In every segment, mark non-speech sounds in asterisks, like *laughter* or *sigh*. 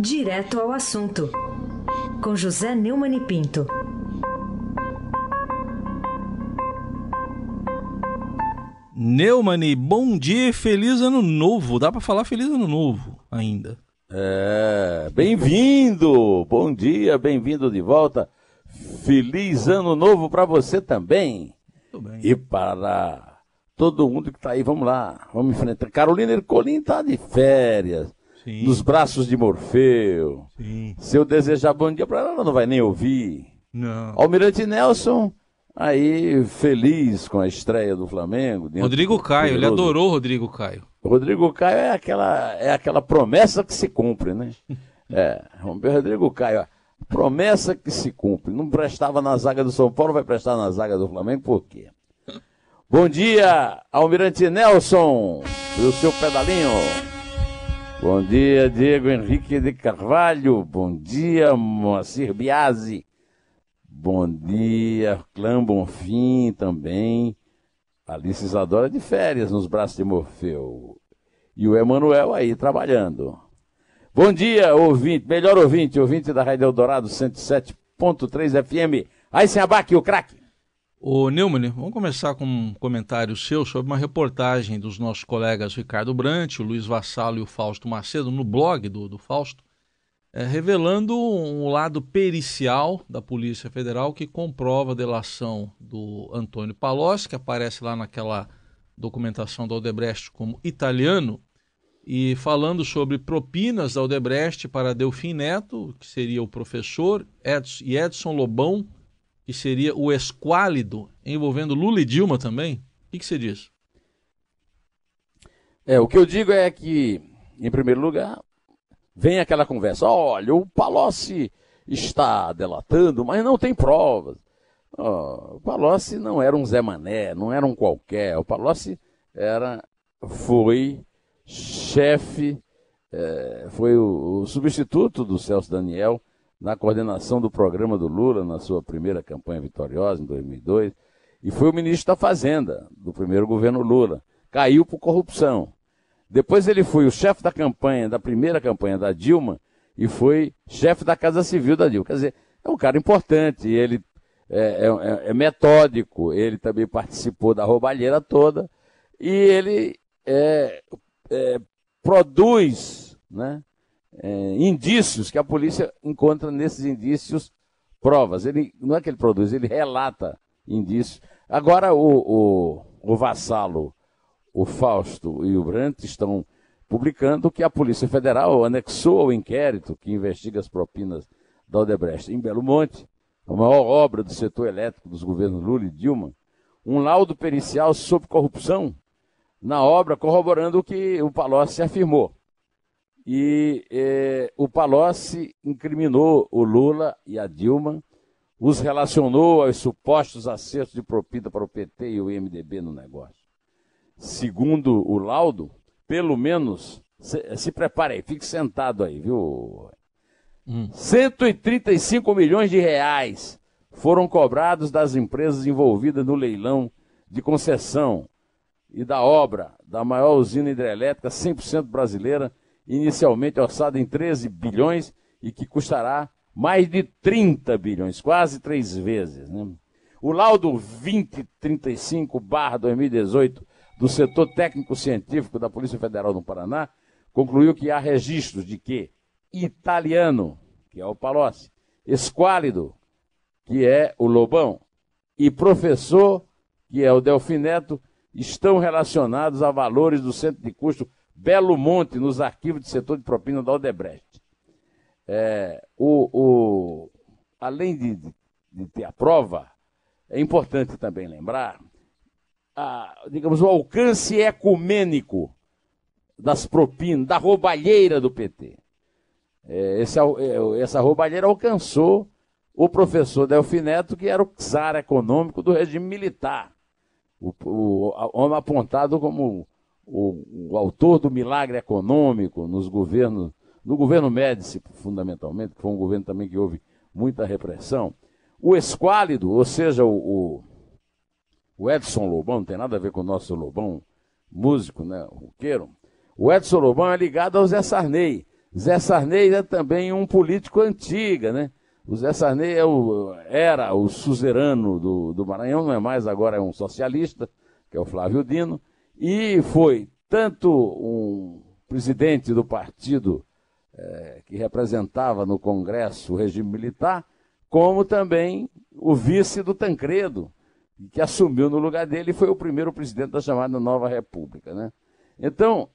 Direto ao assunto, com José Neumann e Pinto. Neumani, bom dia e feliz ano novo. Dá para falar feliz ano novo ainda. É, bem-vindo! Bom dia, bem-vindo de volta. Feliz ano novo para você também. E para todo mundo que tá aí, vamos lá, vamos enfrentar. Carolina Ercolim tá de férias, Sim. nos braços de Morfeu. Sim. Se eu desejar bom dia para ela, ela não vai nem ouvir. Não. Almirante Nelson, aí feliz com a estreia do Flamengo. Rodrigo Caio, ele adorou o Rodrigo Caio. Rodrigo Caio é aquela, é aquela promessa que se cumpre, né? *laughs* É, Rodrigo Caio, promessa que se cumpre. Não prestava na zaga do São Paulo, vai prestar na zaga do Flamengo, por quê? Bom dia, Almirante Nelson, e o seu pedalinho. Bom dia, Diego Henrique de Carvalho. Bom dia, Moacir Biasi. Bom dia, Clã Bonfim também. Alice Isadora de férias nos braços de Morfeu. E o Emanuel aí trabalhando. Bom dia, ouvinte, melhor ouvinte, ouvinte da Rádio Eldorado 107.3 FM. Aí sem abaque, o craque. Ô Neumann, vamos começar com um comentário seu sobre uma reportagem dos nossos colegas Ricardo Brant, o Luiz Vassalo e o Fausto Macedo no blog do, do Fausto, é, revelando um lado pericial da Polícia Federal que comprova a delação do Antônio Palocci, que aparece lá naquela documentação da Odebrecht como italiano, e falando sobre propinas da Odebrecht para Delfim Neto, que seria o professor, Edson, e Edson Lobão, que seria o esquálido, envolvendo Lula e Dilma também? O que, que você diz? É, o que eu digo é que, em primeiro lugar, vem aquela conversa. Olha, o Palocci está delatando, mas não tem provas. Ó, o Palocci não era um Zé Mané, não era um qualquer. O Palocci era, foi chefe, é, foi o, o substituto do Celso Daniel na coordenação do programa do Lula na sua primeira campanha vitoriosa, em 2002, e foi o ministro da Fazenda do primeiro governo Lula. Caiu por corrupção. Depois ele foi o chefe da campanha, da primeira campanha da Dilma, e foi chefe da Casa Civil da Dilma. Quer dizer, é um cara importante, ele é, é- é metódico, ele também participou da roubalheira toda, e ele é, é, produz né, é, indícios que a polícia encontra nesses indícios provas. Ele não é que ele produz, ele relata indícios. Agora o, o, o Vassalo, o Fausto e o Brandt estão publicando que a Polícia Federal anexou ao inquérito que investiga as propinas da Odebrecht em Belo Monte, a maior obra do setor elétrico dos governos Lula e Dilma, um laudo pericial sobre corrupção na obra, corroborando o que o Palocci afirmou. E eh, o Palocci incriminou o Lula e a Dilma, os relacionou aos supostos acertos de propina para o PT e o MDB no negócio. Segundo o laudo, pelo menos, se, se prepare aí, fique sentado aí, viu? 135 milhões de reais foram cobrados das empresas envolvidas no leilão de concessão e da obra da maior usina hidrelétrica 100% brasileira, inicialmente orçada em 13 bilhões e que custará mais de 30 bilhões, quase três vezes. né? O laudo 2035-2018 do setor técnico-científico da Polícia Federal do Paraná concluiu que há registros de que italiano, que é o Palocci, esquálido, que é o Lobão, e professor, que é o Delfineto, estão relacionados a valores do centro de custo Belo Monte nos arquivos de setor de propina da Odebrecht. É, o, o- além de, de- ter a prova, é importante também lembrar, a, digamos, o alcance ecumênico das propinas, da roubalheira do PT. É, esse é, essa roubalheira alcançou o professor Delfineto, que era o czar econômico do regime militar. O, o- a- homem apontado como o, o autor do milagre econômico nos governos, no governo Médici, fundamentalmente, que foi um governo também que houve muita repressão. O esquálido, ou seja, o, o, Edson Lobão, não tem nada a ver com o nosso Lobão, músico, né, roqueiro. O Edson Lobão é ligado ao Zé Sarney. Zé Sarney é também um político antiga, né? O Zé Sarney é o, era o suzerano do, do Maranhão, não é mais, agora é um socialista, que é o Flávio Dino, e foi tanto um presidente do partido é, que representava no Congresso o regime militar, como também o vice do Tancredo, que assumiu no lugar dele e foi o primeiro presidente da chamada Nova República. Né? Então,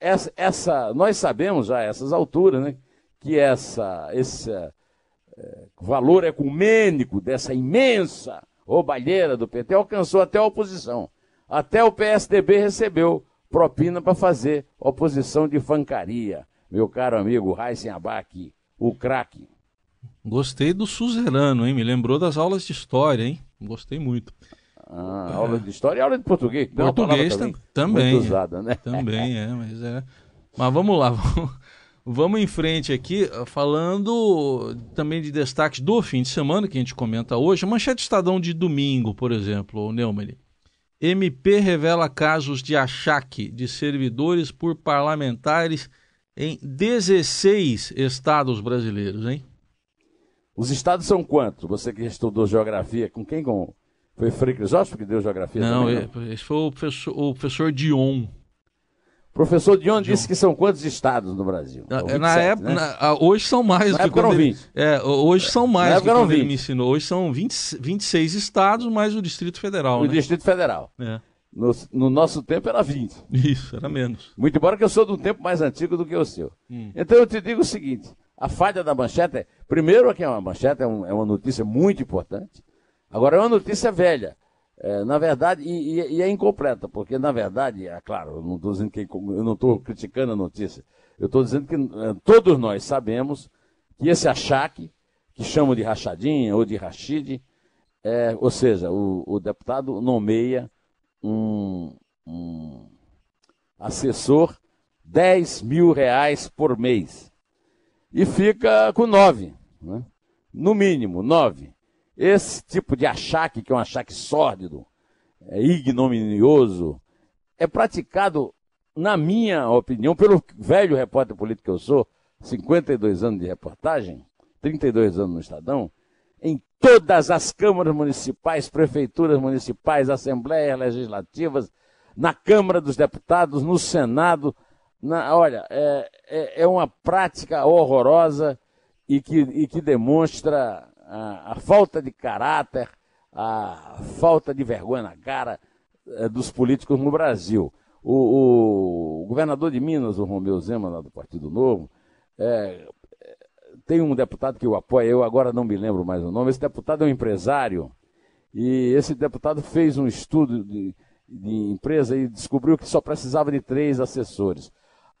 essa, essa, nós sabemos já a essas alturas né, que essa, esse é, valor ecumênico dessa imensa roubalheira do PT alcançou até a oposição. Até o PSDB recebeu propina para fazer oposição de fancaria. Meu caro amigo Raíssen Abac, o craque. Gostei do suzerano, hein? Me lembrou das aulas de história, hein? Gostei muito. Ah, aula de história e aula de português. Português também. também muito usada, né? Também é, mas é. Mas vamos lá, *laughs* vamos, vamos em frente aqui, falando também de destaques do fim de semana que a gente comenta hoje. A manchete Estadão de domingo, por exemplo, o Neumann. MP revela casos de achaque de servidores por parlamentares em 16 estados brasileiros, hein? Os estados são quantos? Você que estudou geografia, com quem? Com... Foi Frei Crisóstomo que deu geografia? Não, também, não? esse foi o professor, o professor Dion. Professor Dion, disse que são quantos estados no Brasil? 27, é, na época, né? na, hoje são mais na do que ele, 20. É, hoje são mais do que quando 20. ele me ensinou. Hoje são 20, 26 estados mais o Distrito Federal. O né? Distrito Federal. É. No, no, nosso tempo era 20. Isso, era menos. Muito embora que eu sou de um tempo mais antigo do que o seu. Hum. Então eu te digo o seguinte: a falha da manchete é, primeiro, que é uma manchete, é, um, é, uma notícia muito importante. Agora é uma notícia velha. É, na verdade, e, e, e, é incompleta, porque na verdade, é claro, eu não estou dizendo que eu não estou criticando a notícia. Eu estou dizendo que é, todos nós sabemos que esse achaque, que chamam de rachadinha ou de rachide, é, ou seja, o, o deputado nomeia um, um assessor 10 mil reais por mês e fica com nove, né? no mínimo nove. Esse tipo de achaque, que é um achaque sórdido, é ignominioso, é praticado, na minha opinião, pelo velho repórter político que eu sou, 52 anos de reportagem, 32 anos no Estadão, em todas as câmaras municipais, prefeituras municipais, assembleias legislativas, na Câmara dos Deputados, no Senado. Na, olha, é, é, é, uma prática horrorosa e que, e que demonstra a, a, falta de caráter, a falta de vergonha na cara é, dos políticos no Brasil. O, o, o, governador de Minas, o Romeu Zema, lá do Partido Novo, é, tem um deputado que o apoia, eu agora não me lembro mais o nome. Esse deputado é um empresário e esse deputado fez um estudo de, de empresa e descobriu que só precisava de três assessores.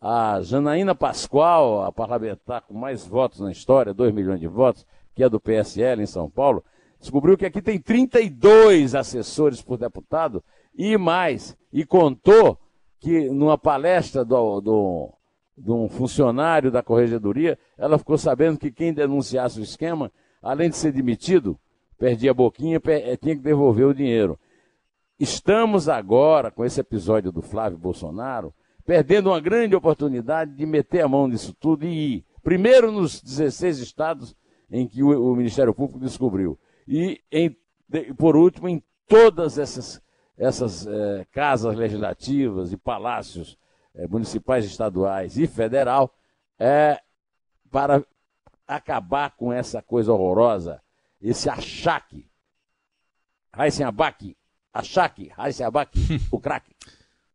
A Janaína Pascoal, a parlamentar com mais votos na história, 2 milhões de votos, que é do PSL em São Paulo, descobriu que aqui tem 32 assessores por deputado e mais. E contou que numa palestra do, do de um funcionário da corregedoria, ela ficou sabendo que quem denunciasse o esquema, além de ser demitido, perdia a boquinha, eh, tinha que devolver o dinheiro. Estamos agora, com esse episódio do Flávio Bolsonaro, perdendo uma grande oportunidade de meter a mão nisso tudo e ir, primeiro nos 16 estados em que o, o Ministério Público descobriu, e, em, por último, em todas essas, essas eh, casas legislativas e palácios é, municipais, estaduais e federal, é, para acabar com essa coisa horrorosa, esse achaque. Raíssen Abac, achaque, Raíssen Abac, *laughs* o craque.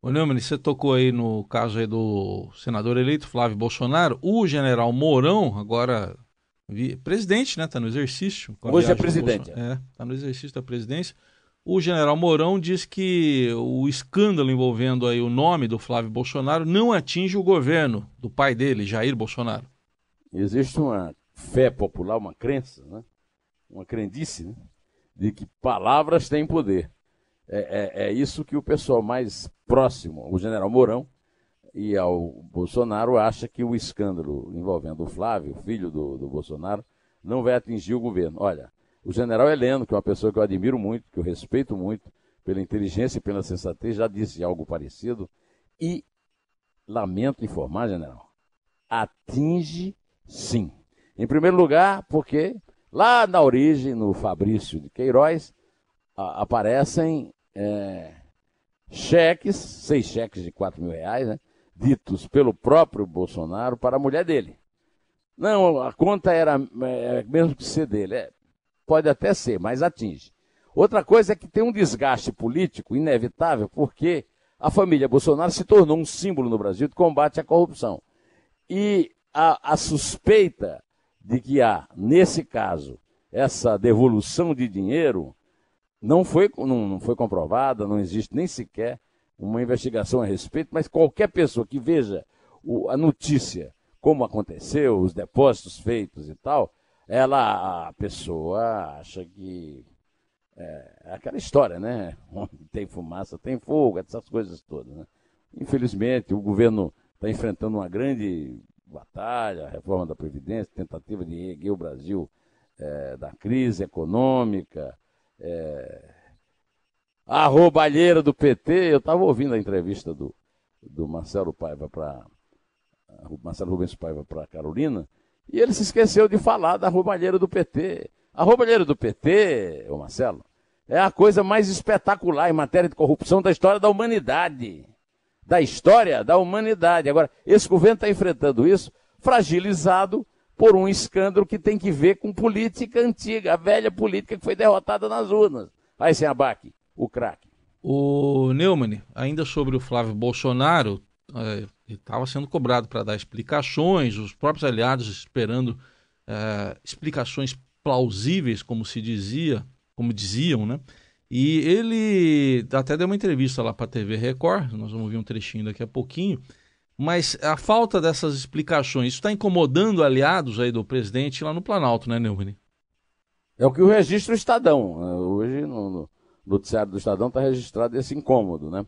Ô Neumann, você tocou aí no caso aí do senador eleito Flávio Bolsonaro, o general Mourão, agora presidente, né, está no exercício. Hoje é presidente. É, está no exercício da presidência. O general Mourão diz que o escândalo envolvendo aí o nome do Flávio Bolsonaro não atinge o governo do pai dele, Jair Bolsonaro. Existe uma fé popular, uma crença, né? uma crendice, né? de que palavras têm poder. É, é, é, isso que o pessoal mais próximo, o general Mourão e ao Bolsonaro, acha que o escândalo envolvendo o Flávio, filho do, do Bolsonaro, não vai atingir o governo. Olha, o general Heleno, que é uma pessoa que eu admiro muito, que eu respeito muito, pela inteligência e pela sensatez, já disse algo parecido. E lamento informar, general, atinge sim. Em primeiro lugar, porque lá na origem, no Fabrício de Queiroz, a, aparecem é, cheques, seis cheques de 4 mil reais, né, ditos pelo próprio Bolsonaro para a mulher dele. Não, a conta era é, mesmo que ser dele. É, pode até ser, mas atinge. Outra coisa é que tem um desgaste político inevitável, porque a família Bolsonaro se tornou um símbolo no Brasil de combate à corrupção. E a, a suspeita de que há, nesse caso, essa devolução de dinheiro não foi, não, não foi comprovada, não existe nem sequer uma investigação a respeito, mas qualquer pessoa que veja o, a notícia, como aconteceu, os depósitos feitos e tal, ela, a pessoa acha que é, é aquela história, né? *laughs* Onde tem fumaça, tem fogo, essas coisas todas. Né? Infelizmente, o governo está enfrentando uma grande batalha, reforma da Previdência, tentativa de erguer o Brasil é, da crise econômica. É, a roubalheira do PT, eu estava ouvindo a entrevista do, do Marcelo Paiva para Marcelo Rubens Paiva para Carolina, e ele se esqueceu de falar da roubalheira do PT. A roubalheira do PT, ô Marcelo, é a coisa mais espetacular em matéria de corrupção da história da humanidade. Da história da humanidade. Agora, esse governo está enfrentando isso fragilizado por um escândalo que tem que ver com política antiga, a velha política que foi derrotada nas urnas. Aí, sem abaque, o craque. O Neumann, ainda sobre o Flávio Bolsonaro, é, estava sendo cobrado para dar explicações, os próprios aliados esperando é, explicações plausíveis, como se dizia, como diziam, né? E ele até deu uma entrevista lá para a TV Record, nós vamos ver um trechinho daqui a pouquinho, mas a falta dessas explicações, isso está incomodando aliados aí do presidente lá no Planalto, né, Neumann? É o que o registro Estadão, né? hoje noticiário do Estadão está registrado esse incômodo, né?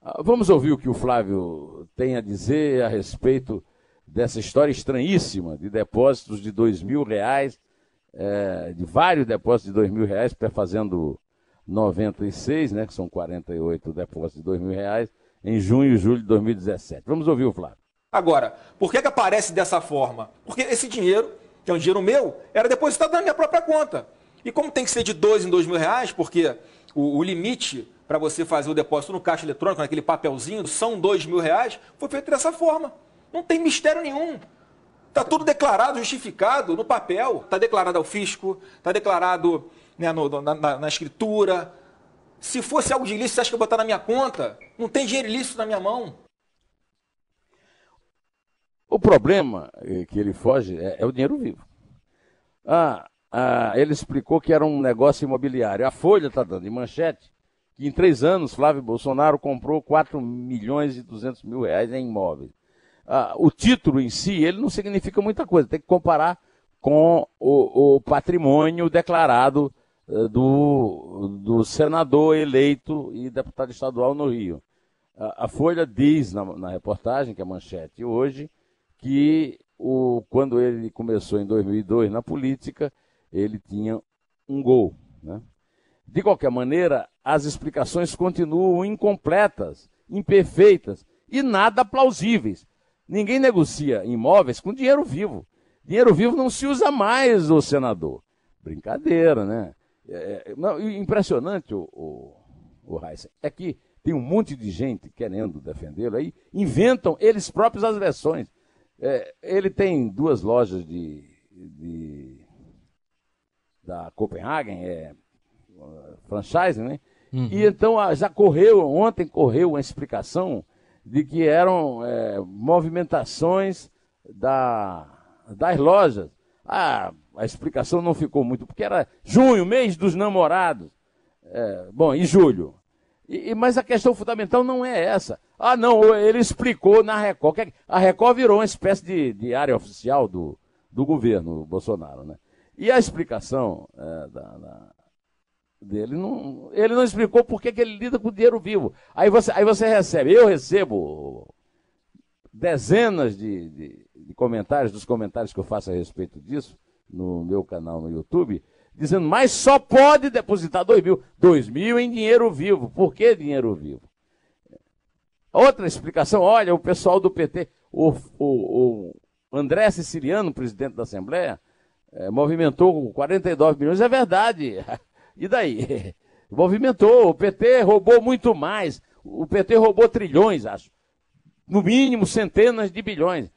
Ah, vamos ouvir o que o Flávio tem a dizer a respeito dessa história estranhíssima de depósitos de dois mil reais é, de vários depósitos de dois mil reais, fazendo 96, né, que são 48 depósitos de dois mil reais, em junho e julho de 2017. Vamos ouvir o Flávio. Agora, por que, que aparece dessa forma? Porque esse dinheiro, que é um dinheiro meu, era depositado na minha própria conta. E como tem que ser de dois em dois mil reais, porque o, o limite para você fazer o depósito no caixa eletrônico, naquele papelzinho, são dois mil reais, foi feito dessa forma. Não tem mistério nenhum. Está tudo declarado, justificado no papel. Está declarado ao fisco, está declarado né, no, na, na, na, escritura. Se fosse algo de ilícito, você acha que eu botar na minha conta? Não tem dinheiro ilícito na minha mão. O problema eh, que ele foge é, é o dinheiro vivo. Ah, ah, ele explicou que era um negócio imobiliário. A Folha está dando de manchete que em três anos Flávio Bolsonaro comprou 4 milhões e 200 mil reais em imóveis ah, o título em si, ele não significa muita coisa. Tem que comparar com o, o patrimônio declarado uh, do, do senador eleito e deputado estadual no Rio. A, a Folha diz na, na, reportagem, que é manchete hoje, que o, quando ele começou em 2002 na política, ele tinha um gol. Né? De qualquer maneira, as explicações continuam incompletas, imperfeitas e nada plausíveis. Ninguém negocia imóveis com dinheiro vivo. Dinheiro vivo não se usa mais, o senador. Brincadeira, né? É, é não, impressionante, o, o, o é que tem um monte de gente querendo defendê-lo aí, inventam eles próprios as versões. É, ele tem duas lojas de, de da Copenhagen, é, franchise, né? Uhum. E então ah, já correu, ontem correu uma explicação de que eram é, movimentações da, das lojas. Ah, a explicação não ficou muito, porque era junho, mês dos namorados. É, bom, e julho. E, mas a questão fundamental não é essa. Ah, não, ele explicou na Record. A Record virou uma espécie de, de área oficial do, do governo Bolsonaro, né? E a explicação é, da, da, dele. Não, ele não explicou por que, ele lida com dinheiro vivo. Aí você, aí você recebe, eu recebo dezenas de, de, de, comentários, dos comentários que eu faço a respeito disso, no meu canal no YouTube, dizendo, mas só pode depositar dois mil. Dois mil em dinheiro vivo. Por que dinheiro vivo? Outra explicação, olha, o pessoal do PT, o, o, o, André Siciliano, presidente da Assembleia, é, movimentou 49 milhões, é verdade. *laughs* E daí? *laughs* Movimentou, o PT roubou muito mais. O PT roubou trilhões, acho. No mínimo, centenas de bilhões.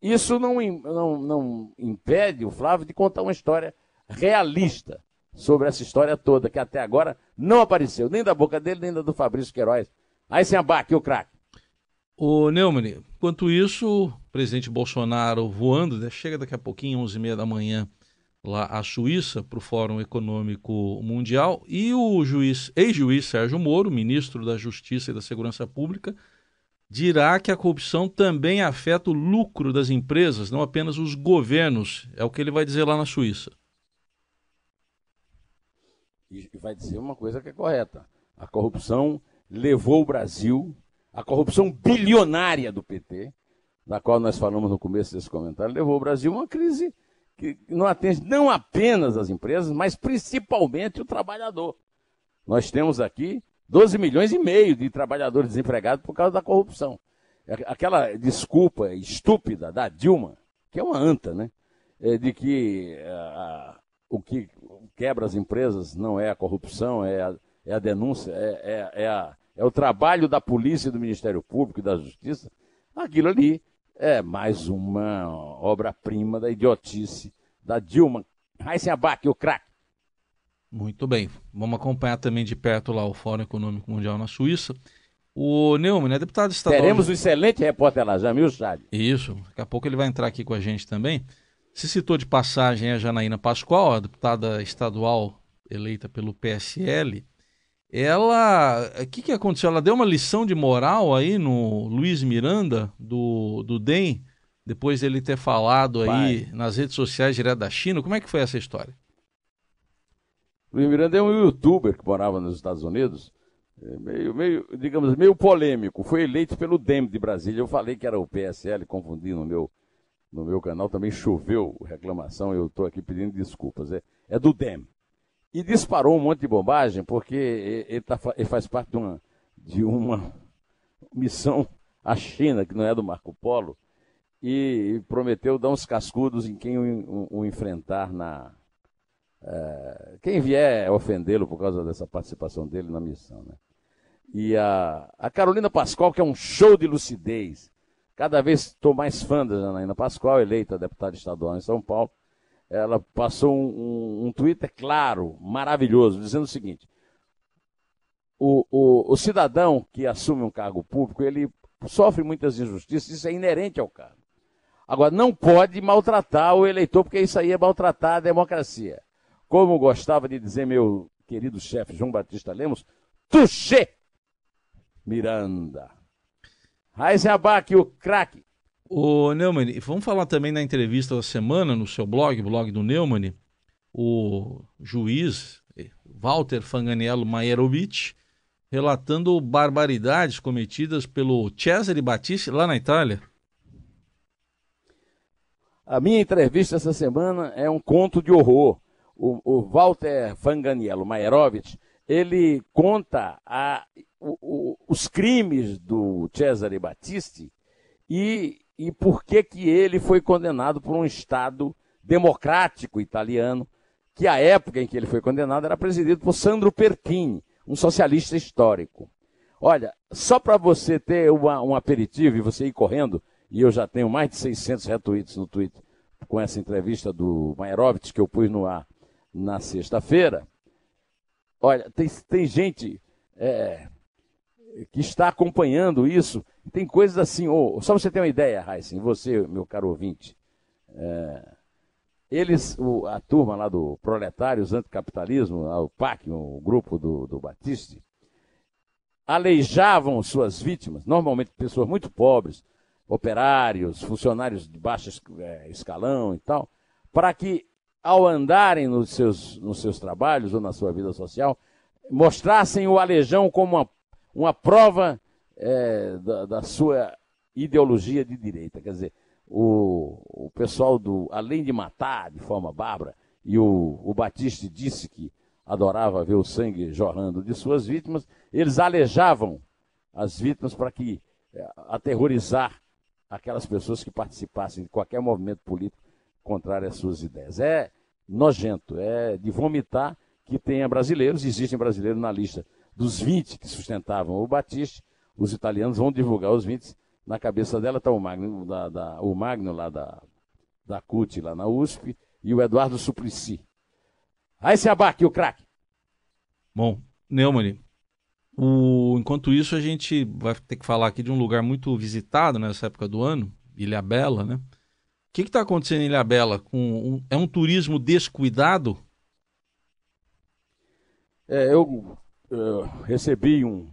Isso não, não, não impede o Flávio de contar uma história realista sobre essa história toda, que até agora não apareceu, nem da boca dele, nem da do Fabrício Queiroz. Aí sem abaque, o craque. O Neumann, enquanto isso, o presidente Bolsonaro voando, né, chega daqui a pouquinho, 11h30 da manhã, lá à Suíça, para o Fórum Econômico Mundial, e o juiz, ex-juiz Sérgio Moro, ministro da Justiça e da Segurança Pública, dirá que a corrupção também afeta o lucro das empresas, não apenas os governos. É o que ele vai dizer lá na Suíça. E vai dizer uma coisa que é correta. A corrupção levou o Brasil, a corrupção bilionária do PT, da qual nós falamos no começo desse comentário, levou o Brasil a uma crise que não atende não apenas as empresas, mas principalmente o trabalhador. Nós temos aqui 12 milhões e meio de trabalhadores desempregados por causa da corrupção. É aquela desculpa estúpida da Dilma, que é uma anta, né? É de que uh, o que quebra as empresas não é a corrupção, é a, é a denúncia, é, é, é, a, é o trabalho da polícia, do Ministério Público e da Justiça. Aquilo ali é mais uma obra-prima da idiotice da Dilma. Raíssen Abac, o craque. Muito bem. Vamos acompanhar também de perto lá o Fórum Econômico Mundial na Suíça. O Neumann é deputado estadual. Teremos um excelente repórter lá, Jamil Chad. Isso. Daqui a pouco ele vai entrar aqui com a gente também. Se citou de passagem a Janaína Pascoal, a deputada estadual eleita pelo PSL. Ela. O que, que aconteceu? Ela deu uma lição de moral aí no Luiz Miranda, do, do DEM, depois dele ter falado aí Pai. nas redes sociais direto da China. Como é que foi essa história? Luiz Miranda é um youtuber que morava nos Estados Unidos, é meio, meio, digamos, meio polêmico. Foi eleito pelo DEM de Brasília. Eu falei que era o PSL, confundi no meu, no meu canal. Também choveu reclamação, eu estou aqui pedindo desculpas. É, é do DEM e disparou um monte de bobagem, porque ele, tá, ele faz parte de uma, de uma missão à China, que não é do Marco Polo, e prometeu dar uns cascudos em quem o, o, o enfrentar na. É, quem vier ofendê-lo por causa dessa participação dele na missão. Né? E a, a Carolina Pascoal, que é um show de lucidez. Cada vez estou mais fã da Janaína Pascoal, eleita deputada estadual em São Paulo ela passou um, um, um Twitter claro, maravilhoso, dizendo o seguinte: o, o, o, cidadão que assume um cargo público, ele sofre muitas injustiças, isso é inerente ao cargo. Agora, não pode maltratar o eleitor, porque isso aí é maltratar a democracia. Como gostava de dizer meu querido chefe João Batista Lemos, Tuxê Miranda. Raizen Abac, o craque. O Neumann, vamos falar também na entrevista da semana no seu blog, blog do Neumann, o juiz Walter Fanganiello Maierovic relatando barbaridades cometidas pelo Cesare Battisti lá na Itália. A minha entrevista essa semana é um conto de horror. O, o Walter Fanganiello Maierovic, ele conta a, o, o, os crimes do Cesare Battisti e e por que, que ele foi condenado por um Estado democrático italiano, que a época em que ele foi condenado era presidido por Sandro Pertini, um socialista histórico. Olha, só para você ter uma, um aperitivo e você ir correndo, e eu já tenho mais de 600 retweets no Twitter com essa entrevista do Maierovitch que eu pus no ar na sexta-feira. Olha, tem, tem gente é, que está acompanhando isso tem coisas assim, oh, só você ter uma ideia, Heisen, você, meu caro ouvinte, é, eles, o, a turma lá do Proletários Anticapitalismo, o PAC, o grupo do, do Batiste, aleijavam suas vítimas, normalmente pessoas muito pobres, operários, funcionários de baixo é, escalão e tal, para que, ao andarem nos seus, nos seus trabalhos ou na sua vida social, mostrassem o aleijão como uma, uma prova é, da, da, sua ideologia de direita. Quer dizer, o, o pessoal do Além de Matar de forma bárbara, e o, o Batiste disse que adorava ver o sangue jorrando de suas vítimas, eles alejavam as vítimas para que é, aterrorizar aquelas pessoas que participassem de qualquer movimento político contrário às suas ideias. É nojento, é de vomitar que tenha brasileiros, existem brasileiros na lista dos 20 que sustentavam o Batiste, os italianos vão divulgar os 20, na cabeça dela está o Magno, da, da, o Magno lá da, da CUT, lá na USP, e o Eduardo Suplicy. Aí se abaque o craque. Bom, Neumann, o... enquanto isso a gente vai ter que falar aqui de um lugar muito visitado nessa época do ano, Ilha Bela, né? O que está acontecendo em Ilha Bela? Com um... É um turismo descuidado? É, eu, eu recebi um,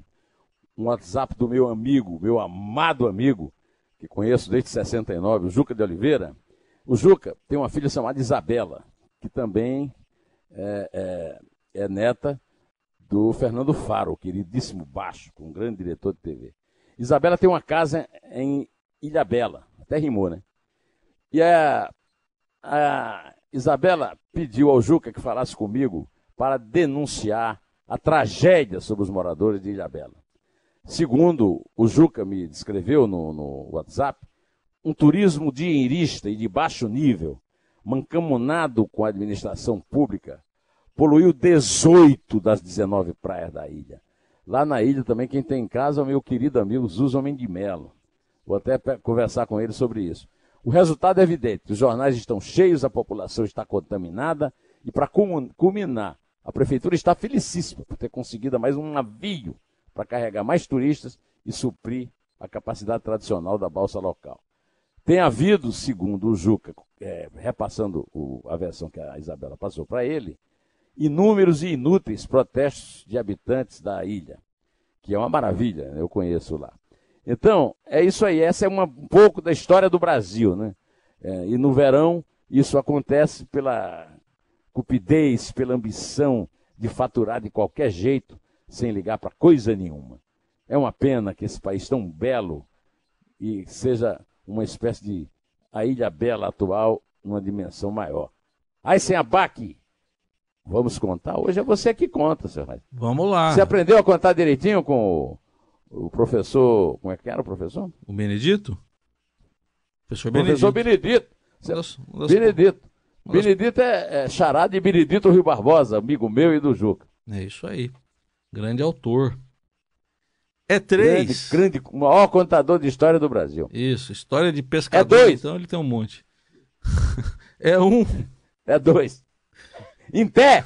um WhatsApp do meu amigo, meu amado amigo, que conheço desde 69, o Juca de Oliveira. O Juca tem uma filha chamada Isabela, que também é, é, é neta do Fernando Faro, queridíssimo baixo, um grande diretor de TV. Isabela tem uma casa em Ilha Bela, até rimou, né? E a, a Isabela pediu ao Juca que falasse comigo para denunciar a tragédia sobre os moradores de Ilha Bela. Segundo o Juca me descreveu no, no WhatsApp, um turismo dinheirista e de baixo nível, mancamunado com a administração pública, poluiu 18 das 19 praias da ilha. Lá na ilha também quem tem em casa é o meu querido amigo Zuzo Homem de Melo. Vou até conversar com ele sobre isso. O resultado é evidente: os jornais estão cheios, a população está contaminada, e para culminar, a prefeitura está felicíssima por ter conseguido mais um navio para carregar mais turistas e suprir a capacidade tradicional da balsa local. Tem havido, segundo o Juca, é, repassando o, a versão que a Isabela passou para ele, inúmeros e inúteis protestos de habitantes da ilha, que é uma maravilha, né? eu conheço lá. Então, é isso aí, essa é uma, um pouco da história do Brasil, né? É, e no verão, isso acontece pela cupidez, pela ambição de faturar de qualquer jeito, sem ligar para coisa nenhuma. É uma pena que esse país tão belo e seja uma espécie de a Ilha Bela atual numa dimensão maior. Aí sem abaque, vamos contar. Hoje é você que conta, seu Raio. Vamos lá. Você aprendeu a contar direitinho com o, o professor. Como é que era o professor? O Benedito? Professor Benedito. Professor Benedito. Benedito. Benedito é, é chará de Benedito Rio Barbosa, amigo meu e do Juca. É isso aí. Grande autor. É três. Grande, grande, maior contador de história do Brasil. Isso, história de pescador. É dois. Então ele tem um monte. *laughs* é um. É dois. Em pé!